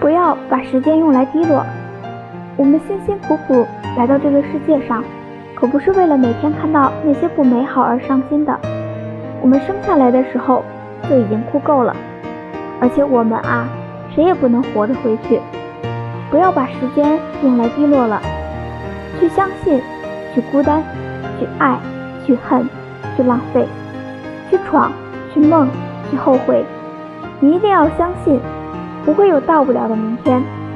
不要把时间用来低落。我们辛辛苦苦来到这个世界上，可不是为了每天看到那些不美好而伤心的。我们生下来的时候就已经哭够了，而且我们啊，谁也不能活着回去。不要把时间用来低落了，去相信，去孤单，去爱，去恨，去浪费，去闯，去梦，去后悔。你一定要相信，不会有到不了的明天。